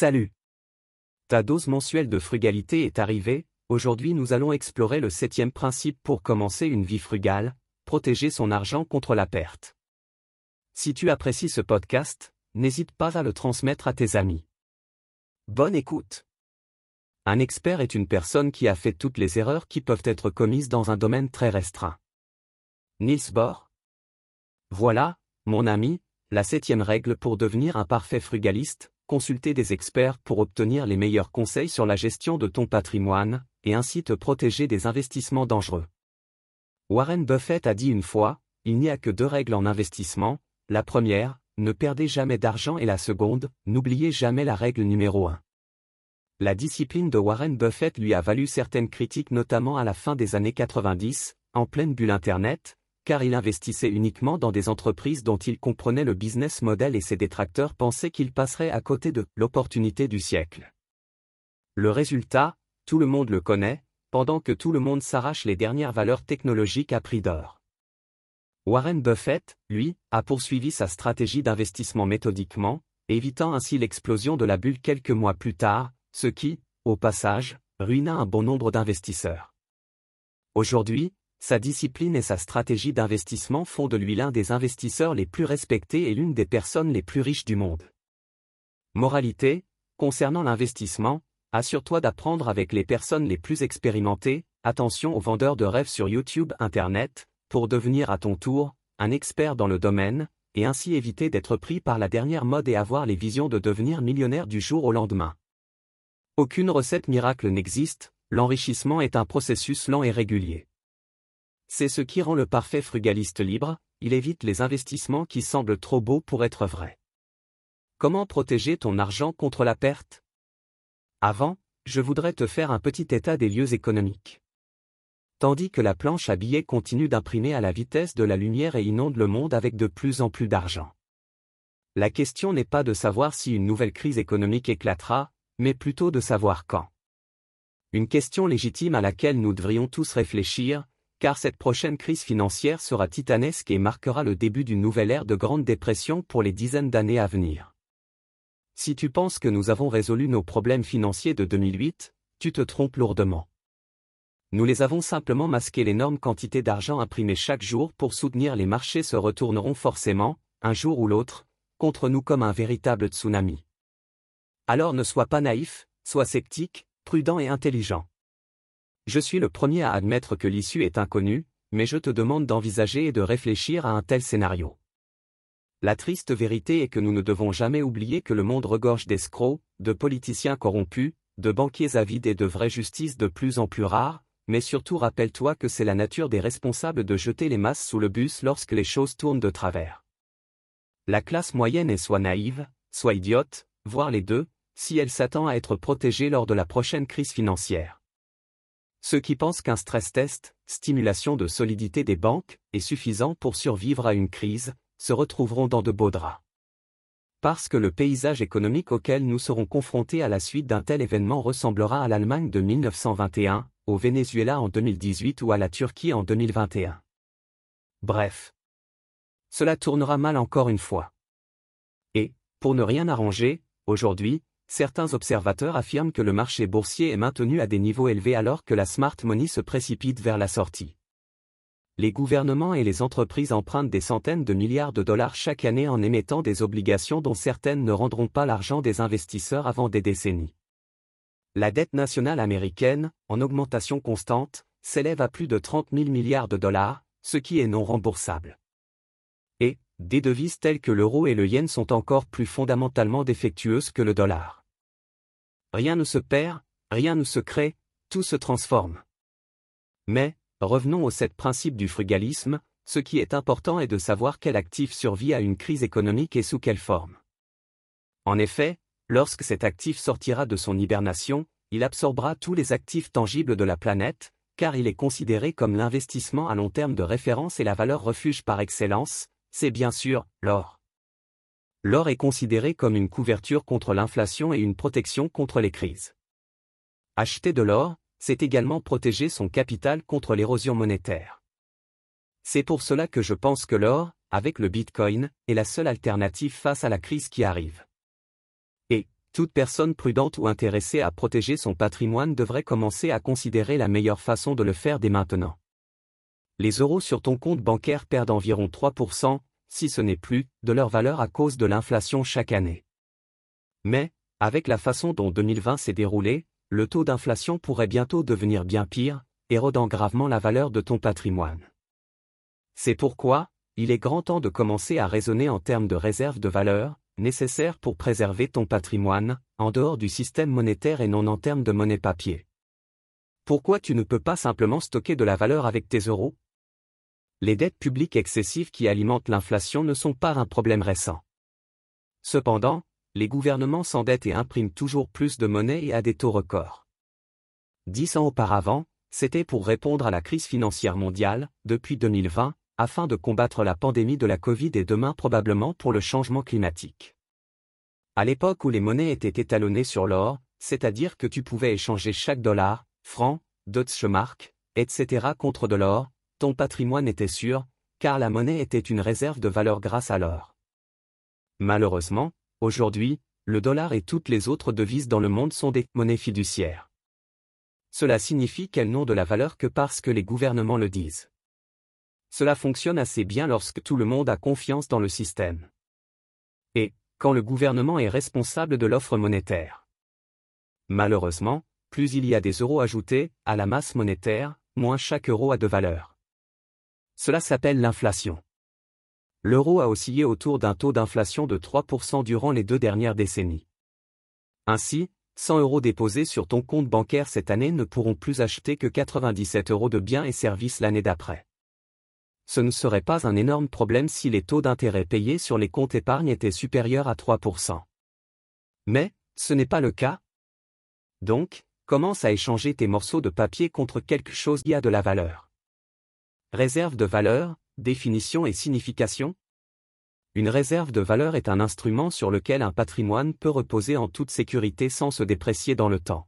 Salut Ta dose mensuelle de frugalité est arrivée, aujourd'hui nous allons explorer le septième principe pour commencer une vie frugale, protéger son argent contre la perte. Si tu apprécies ce podcast, n'hésite pas à le transmettre à tes amis. Bonne écoute Un expert est une personne qui a fait toutes les erreurs qui peuvent être commises dans un domaine très restreint. Niels Bohr Voilà, mon ami, la septième règle pour devenir un parfait frugaliste, consulter des experts pour obtenir les meilleurs conseils sur la gestion de ton patrimoine, et ainsi te protéger des investissements dangereux. Warren Buffett a dit une fois, il n'y a que deux règles en investissement, la première, ne perdez jamais d'argent et la seconde, n'oubliez jamais la règle numéro 1. La discipline de Warren Buffett lui a valu certaines critiques notamment à la fin des années 90, en pleine bulle Internet, car il investissait uniquement dans des entreprises dont il comprenait le business model et ses détracteurs pensaient qu'il passerait à côté de l'opportunité du siècle. Le résultat, tout le monde le connaît, pendant que tout le monde s'arrache les dernières valeurs technologiques à prix d'or. Warren Buffett, lui, a poursuivi sa stratégie d'investissement méthodiquement, évitant ainsi l'explosion de la bulle quelques mois plus tard, ce qui, au passage, ruina un bon nombre d'investisseurs. Aujourd'hui, sa discipline et sa stratégie d'investissement font de lui l'un des investisseurs les plus respectés et l'une des personnes les plus riches du monde. Moralité, concernant l'investissement, assure-toi d'apprendre avec les personnes les plus expérimentées, attention aux vendeurs de rêves sur YouTube Internet, pour devenir à ton tour, un expert dans le domaine, et ainsi éviter d'être pris par la dernière mode et avoir les visions de devenir millionnaire du jour au lendemain. Aucune recette miracle n'existe, l'enrichissement est un processus lent et régulier. C'est ce qui rend le parfait frugaliste libre, il évite les investissements qui semblent trop beaux pour être vrais. Comment protéger ton argent contre la perte? Avant, je voudrais te faire un petit état des lieux économiques. Tandis que la planche à billets continue d'imprimer à la vitesse de la lumière et inonde le monde avec de plus en plus d'argent. La question n'est pas de savoir si une nouvelle crise économique éclatera, mais plutôt de savoir quand. Une question légitime à laquelle nous devrions tous réfléchir, car cette prochaine crise financière sera titanesque et marquera le début d'une nouvelle ère de grande dépression pour les dizaines d'années à venir. Si tu penses que nous avons résolu nos problèmes financiers de 2008, tu te trompes lourdement. Nous les avons simplement masqués l'énorme quantité d'argent imprimée chaque jour pour soutenir les marchés se retourneront forcément, un jour ou l'autre, contre nous comme un véritable tsunami. Alors ne sois pas naïf, sois sceptique, prudent et intelligent. Je suis le premier à admettre que l'issue est inconnue, mais je te demande d'envisager et de réfléchir à un tel scénario. La triste vérité est que nous ne devons jamais oublier que le monde regorge d'escrocs, de politiciens corrompus, de banquiers avides et de vraies justices de plus en plus rares, mais surtout rappelle-toi que c'est la nature des responsables de jeter les masses sous le bus lorsque les choses tournent de travers. La classe moyenne est soit naïve, soit idiote, voire les deux, si elle s'attend à être protégée lors de la prochaine crise financière. Ceux qui pensent qu'un stress test, stimulation de solidité des banques, est suffisant pour survivre à une crise, se retrouveront dans de beaux draps. Parce que le paysage économique auquel nous serons confrontés à la suite d'un tel événement ressemblera à l'Allemagne de 1921, au Venezuela en 2018 ou à la Turquie en 2021. Bref. Cela tournera mal encore une fois. Et, pour ne rien arranger, aujourd'hui, certains observateurs affirment que le marché boursier est maintenu à des niveaux élevés alors que la smart money se précipite vers la sortie. Les gouvernements et les entreprises empruntent des centaines de milliards de dollars chaque année en émettant des obligations dont certaines ne rendront pas l'argent des investisseurs avant des décennies. La dette nationale américaine, en augmentation constante, s'élève à plus de 30 000 milliards de dollars, ce qui est non remboursable. Et, des devises telles que l'euro et le yen sont encore plus fondamentalement défectueuses que le dollar. Rien ne se perd, rien ne se crée, tout se transforme. Mais, revenons au sept principes du frugalisme, ce qui est important est de savoir quel actif survit à une crise économique et sous quelle forme. En effet, lorsque cet actif sortira de son hibernation, il absorbera tous les actifs tangibles de la planète, car il est considéré comme l'investissement à long terme de référence et la valeur refuge par excellence, c'est bien sûr l'or. L'or est considéré comme une couverture contre l'inflation et une protection contre les crises. Acheter de l'or, c'est également protéger son capital contre l'érosion monétaire. C'est pour cela que je pense que l'or, avec le Bitcoin, est la seule alternative face à la crise qui arrive. Et, Toute personne prudente ou intéressée à protéger son patrimoine devrait commencer à considérer la meilleure façon de le faire dès maintenant. Les euros sur ton compte bancaire perdent environ 3%, si ce n'est plus, de leur valeur à cause de l'inflation chaque année. Mais, avec la façon dont 2020 s'est déroulé, le taux d'inflation pourrait bientôt devenir bien pire, érodant gravement la valeur de ton patrimoine. C'est pourquoi, il est grand temps de commencer à raisonner en termes de réserve de valeur, nécessaires pour préserver ton patrimoine, en dehors du système monétaire et non en termes de monnaie papier. Pourquoi tu ne peux pas simplement stocker de la valeur avec tes euros Les dettes publiques excessives qui alimentent l'inflation ne sont pas un problème récent. Cependant, les gouvernements s'endettent et impriment toujours plus de monnaie et à des taux records. Dix ans auparavant, c'était pour répondre à la crise financière mondiale, depuis 2020, afin de combattre la pandémie de la Covid et demain probablement pour le changement climatique. À l'époque où les monnaies étaient étalonnées sur l'or, c'est-à-dire que tu pouvais échanger chaque dollar, franc, Deutsche Mark, etc. contre de l'or, ton patrimoine était sûr, car la monnaie était une réserve de valeur grâce à l'or. Malheureusement, Aujourd'hui, le dollar et toutes les autres devises dans le monde sont des monnaies fiduciaires. Cela signifie qu'elles n'ont de la valeur que parce que les gouvernements le disent. Cela fonctionne assez bien lorsque tout le monde a confiance dans le système. Et, quand le gouvernement est responsable de l'offre monétaire. Malheureusement, plus il y a des euros ajoutés à la masse monétaire, moins chaque euro a de valeur. Cela s'appelle l'inflation l'euro a oscillé autour d'un taux d'inflation de 3% durant les deux dernières décennies. Ainsi, 100 euros déposés sur ton compte bancaire cette année ne pourront plus acheter que 97 euros de biens et services l'année d'après. Ce ne serait pas un énorme problème si les taux d'intérêt payés sur les comptes épargne étaient supérieurs à 3%. Mais, ce n'est pas le cas. Donc, commence à échanger tes morceaux de papier contre quelque chose qui a de la valeur. Réserve de valeur, Définition et signification Une réserve de valeur est un instrument sur lequel un patrimoine peut reposer en toute sécurité sans se déprécier dans le temps.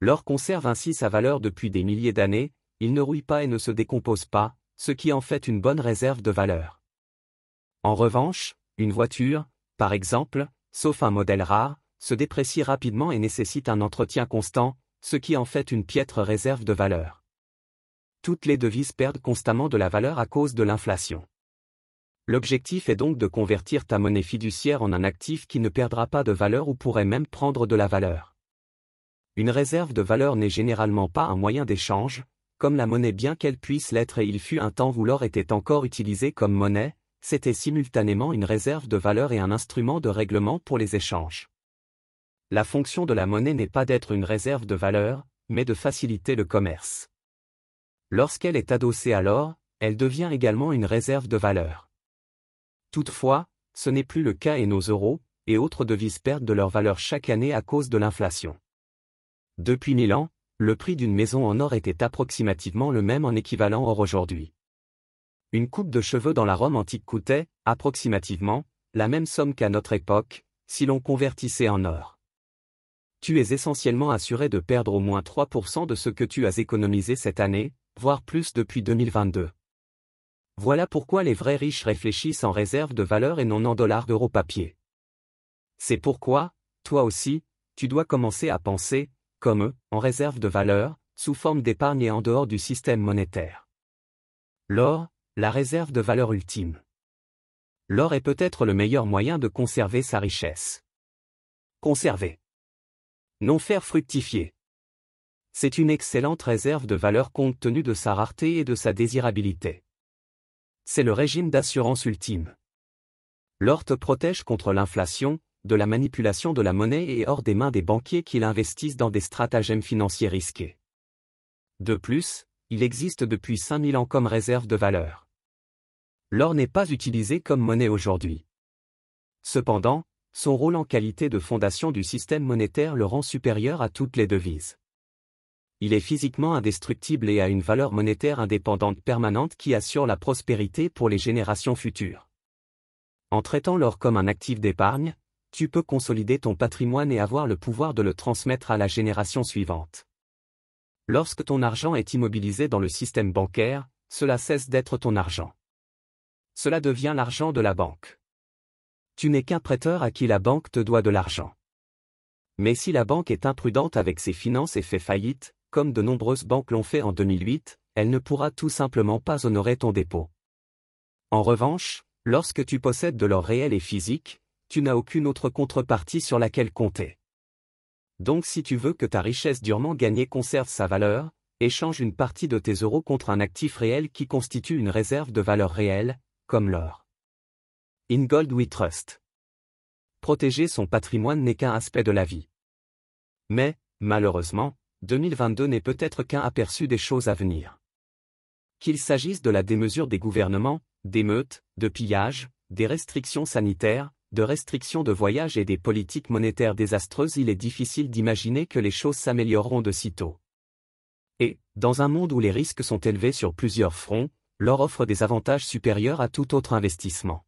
L'or conserve ainsi sa valeur depuis des milliers d'années, il ne rouille pas et ne se décompose pas, ce qui en fait une bonne réserve de valeur. En revanche, une voiture, par exemple, sauf un modèle rare, se déprécie rapidement et nécessite un entretien constant, ce qui en fait une piètre réserve de valeur toutes les devises perdent constamment de la valeur à cause de l'inflation. L'objectif est donc de convertir ta monnaie fiduciaire en un actif qui ne perdra pas de valeur ou pourrait même prendre de la valeur. Une réserve de valeur n'est généralement pas un moyen d'échange, comme la monnaie bien qu'elle puisse l'être et il fut un temps où l'or était encore utilisé comme monnaie, c'était simultanément une réserve de valeur et un instrument de règlement pour les échanges. La fonction de la monnaie n'est pas d'être une réserve de valeur, mais de faciliter le commerce. Lorsqu'elle est adossée à l'or, elle devient également une réserve de valeur. Toutefois, ce n'est plus le cas et nos euros, et autres devises perdent de leur valeur chaque année à cause de l'inflation. Depuis mille ans, le prix d'une maison en or était approximativement le même en équivalent or aujourd'hui. Une coupe de cheveux dans la Rome antique coûtait, approximativement, la même somme qu'à notre époque, si l'on convertissait en or. Tu es essentiellement assuré de perdre au moins 3% de ce que tu as économisé cette année, voire plus depuis 2022. Voilà pourquoi les vrais riches réfléchissent en réserve de valeur et non en dollars d'euros papier. C'est pourquoi, toi aussi, tu dois commencer à penser, comme eux, en réserve de valeur, sous forme d'épargne et en dehors du système monétaire. L'or, la réserve de valeur ultime. L'or est peut-être le meilleur moyen de conserver sa richesse. Conserver. Non faire fructifier. C'est une excellente réserve de valeur compte tenu de sa rareté et de sa désirabilité. C'est le régime d'assurance ultime. L'or te protège contre l'inflation, de la manipulation de la monnaie et hors des mains des banquiers qui l'investissent dans des stratagèmes financiers risqués. De plus, il existe depuis 5000 ans comme réserve de valeur. L'or n'est pas utilisé comme monnaie aujourd'hui. Cependant, son rôle en qualité de fondation du système monétaire le rend supérieur à toutes les devises il est physiquement indestructible et a une valeur monétaire indépendante permanente qui assure la prospérité pour les générations futures. En traitant l'or comme un actif d'épargne, tu peux consolider ton patrimoine et avoir le pouvoir de le transmettre à la génération suivante. Lorsque ton argent est immobilisé dans le système bancaire, cela cesse d'être ton argent. Cela devient l'argent de la banque. Tu n'es qu'un prêteur à qui la banque te doit de l'argent. Mais si la banque est imprudente avec ses finances et fait faillite, comme de nombreuses banques l'ont fait en 2008, elle ne pourra tout simplement pas honorer ton dépôt. En revanche, lorsque tu possèdes de l'or réel et physique, tu n'as aucune autre contrepartie sur laquelle compter. Donc si tu veux que ta richesse durement gagnée conserve sa valeur, échange une partie de tes euros contre un actif réel qui constitue une réserve de valeur réelle, comme l'or. In Gold We Trust. Protéger son patrimoine n'est qu'un aspect de la vie. Mais, malheureusement, 2022 n'est peut-être qu'un aperçu des choses à venir. Qu'il s'agisse de la démesure des gouvernements, d'émeutes, de pillages, des restrictions sanitaires, de restrictions de voyage et des politiques monétaires désastreuses, il est difficile d'imaginer que les choses s'amélioreront de sitôt. Et, dans un monde où les risques sont élevés sur plusieurs fronts, l'or offre des avantages supérieurs à tout autre investissement.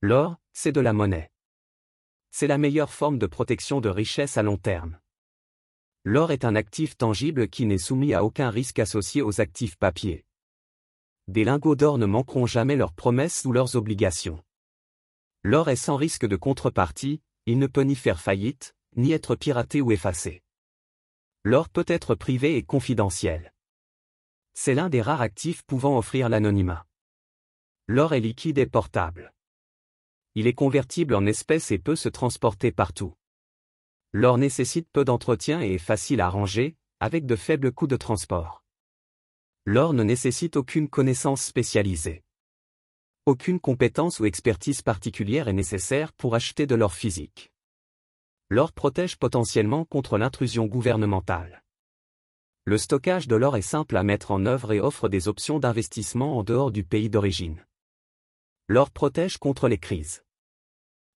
L'or, c'est de la monnaie. C'est la meilleure forme de protection de richesse à long terme. L'or est un actif tangible qui n'est soumis à aucun risque associé aux actifs papiers. Des lingots d'or ne manqueront jamais leurs promesses ou leurs obligations. L'or est sans risque de contrepartie, il ne peut ni faire faillite, ni être piraté ou effacé. L'or peut être privé et confidentiel. C'est l'un des rares actifs pouvant offrir l'anonymat. L'or est liquide et portable. Il est convertible en espèces et peut se transporter partout. L'or nécessite peu d'entretien et est facile à ranger, avec de faibles coûts de transport. L'or ne nécessite aucune connaissance spécialisée. Aucune compétence ou expertise particulière est nécessaire pour acheter de l'or physique. L'or protège potentiellement contre l'intrusion gouvernementale. Le stockage de l'or est simple à mettre en œuvre et offre des options d'investissement en dehors du pays d'origine. L'or protège contre les crises.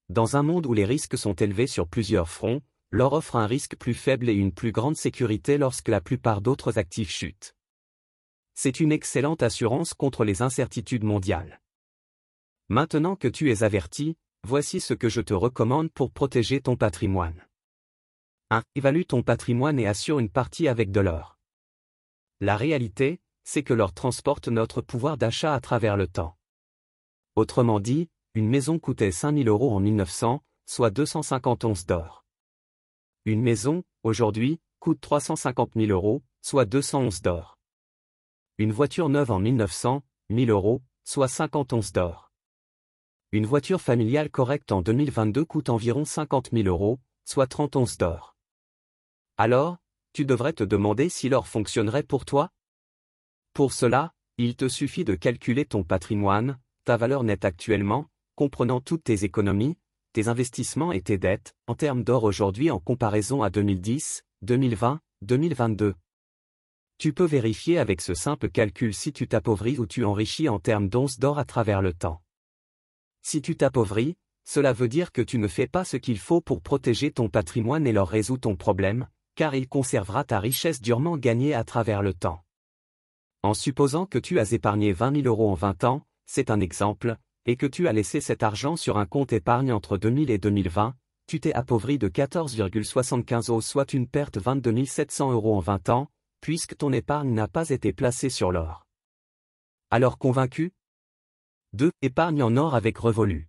Dans un monde où les risques sont élevés sur plusieurs fronts, l'or offre un risque plus faible et une plus grande sécurité lorsque la plupart d'autres actifs chutent. C'est une excellente assurance contre les incertitudes mondiales. Maintenant que tu es averti, voici ce que je te recommande pour protéger ton patrimoine. 1. Évalue ton patrimoine et assure une partie avec de l'or. La réalité, c'est que l'or transporte notre pouvoir d'achat à travers le temps. Autrement dit, une maison coûtait 5000 euros en 1900, soit 250 onces d'or. Une maison, aujourd'hui, coûte 350 000 euros, soit 200 onces d'or. Une voiture neuve en 1900, 1000 euros, soit 50 onces d'or. Une voiture familiale correcte en 2022 coûte environ 50 000 euros, soit 30 onces d'or. Alors, tu devrais te demander si l'or fonctionnerait pour toi? Pour cela, il te suffit de calculer ton patrimoine, ta valeur nette actuellement, comprenant toutes tes économies, tes investissements et tes dettes, en termes d'or aujourd'hui en comparaison à 2010, 2020, 2022. Tu peux vérifier avec ce simple calcul si tu t'appauvris ou tu enrichis en termes d'onces d'or à travers le temps. Si tu t'appauvris, cela veut dire que tu ne fais pas ce qu'il faut pour protéger ton patrimoine et leur résout ton problème, car il conservera ta richesse durement gagnée à travers le temps. En supposant que tu as épargné 20 000 euros en 20 ans, c'est un exemple, et que tu as laissé cet argent sur un compte épargne entre 2000 et 2020, tu t'es appauvri de 14,75 euros soit une perte 22 700 euros en 20 ans, puisque ton épargne n'a pas été placée sur l'or. Alors convaincu? 2. Épargne en or avec Revolu.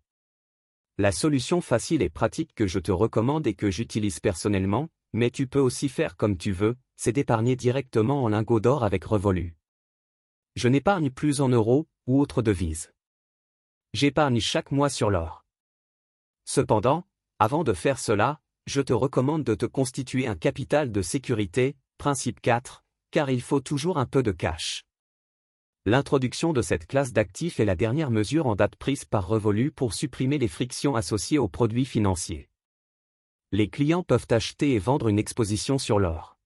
La solution facile et pratique que je te recommande et que j'utilise personnellement, mais tu peux aussi faire comme tu veux, c'est d'épargner directement en lingots d'or avec Revolu. Je n'épargne plus en euros ou autres devises. J'épargne chaque mois sur l'or. Cependant, avant de faire cela, je te recommande de te constituer un capital de sécurité, principe 4, car il faut toujours un peu de cash. L'introduction de cette classe d'actifs est la dernière mesure en date prise par Revolu pour supprimer les frictions associées aux produits financiers. Les clients peuvent acheter et vendre une exposition sur l'or.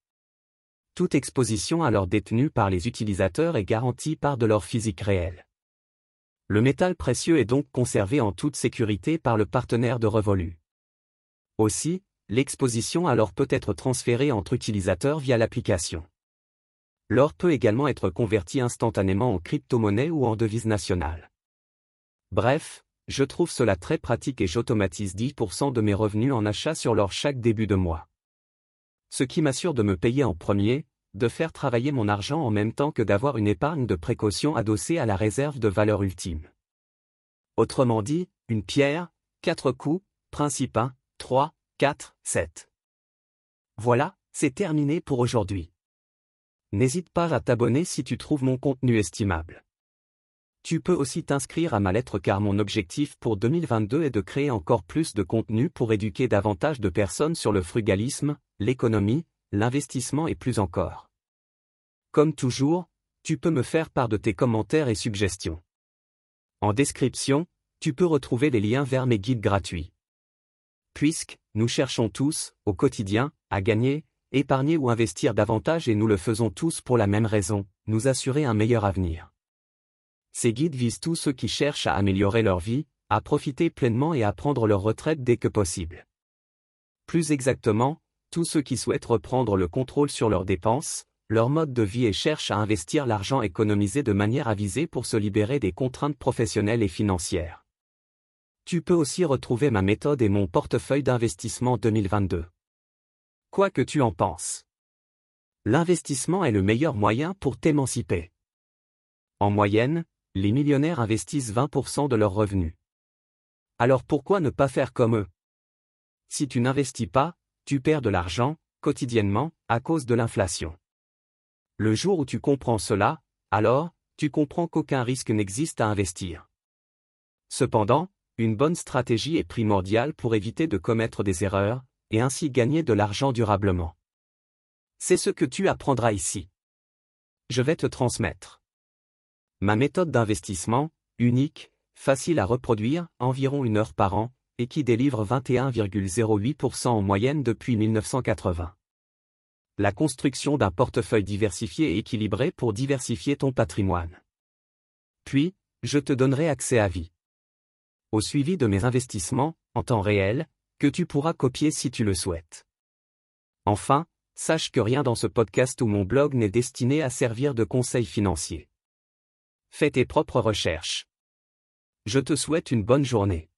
Toute exposition à l'or détenue par les utilisateurs est garantie par de l'or physique réel. Le métal précieux est donc conservé en toute sécurité par le partenaire de Revolu. Aussi, l'exposition à l'or peut être transférée entre utilisateurs via l'application. L'or peut également être converti instantanément en crypto-monnaie ou en devise nationale. Bref, je trouve cela très pratique et j'automatise 10% de mes revenus en achat sur l'or chaque début de mois. Ce qui m'assure de me payer en premier, de faire travailler mon argent en même temps que d'avoir une épargne de précaution adossée à la réserve de valeur ultime. Autrement dit, une pierre, quatre coups, principe 1, 3, 4, 7. Voilà, c'est terminé pour aujourd'hui. N'hésite pas à t'abonner si tu trouves mon contenu estimable. Tu peux aussi t'inscrire à ma lettre car mon objectif pour 2022 est de créer encore plus de contenu pour éduquer davantage de personnes sur le frugalisme, l'économie, l'investissement et plus encore. Comme toujours, tu peux me faire part de tes commentaires et suggestions. En description, tu peux retrouver les liens vers mes guides gratuits. Puisque, nous cherchons tous, au quotidien, à gagner, épargner ou investir davantage et nous le faisons tous pour la même raison, nous assurer un meilleur avenir. Ces guides visent tous ceux qui cherchent à améliorer leur vie, à profiter pleinement et à prendre leur retraite dès que possible. Plus exactement, tous ceux qui souhaitent reprendre le contrôle sur leurs dépenses, leur mode de vie et cherchent à investir l'argent économisé de manière avisée pour se libérer des contraintes professionnelles et financières. Tu peux aussi retrouver ma méthode et mon portefeuille d'investissement 2022. Quoi que tu en penses. L'investissement est le meilleur moyen pour t'émanciper. En moyenne, les millionnaires investissent 20% de leurs revenus. Alors pourquoi ne pas faire comme eux? Si tu n'investis pas, tu perds de l'argent, quotidiennement, à cause de l'inflation. Le jour où tu comprends cela, alors, tu comprends qu'aucun risque n'existe à investir. Cependant, une bonne stratégie est primordiale pour éviter de commettre des erreurs, et ainsi gagner de l'argent durablement. C'est ce que tu apprendras ici. Je vais te transmettre. Ma méthode d'investissement, unique, facile à reproduire, environ une heure par an, et qui délivre 21,08% en moyenne depuis 1980 la construction d'un portefeuille diversifié et équilibré pour diversifier ton patrimoine. Puis, je te donnerai accès à vie. Au suivi de mes investissements, en temps réel, que tu pourras copier si tu le souhaites. Enfin, sache que rien dans ce podcast ou mon blog n'est destiné à servir de conseil financier. Fais tes propres recherches. Je te souhaite une bonne journée.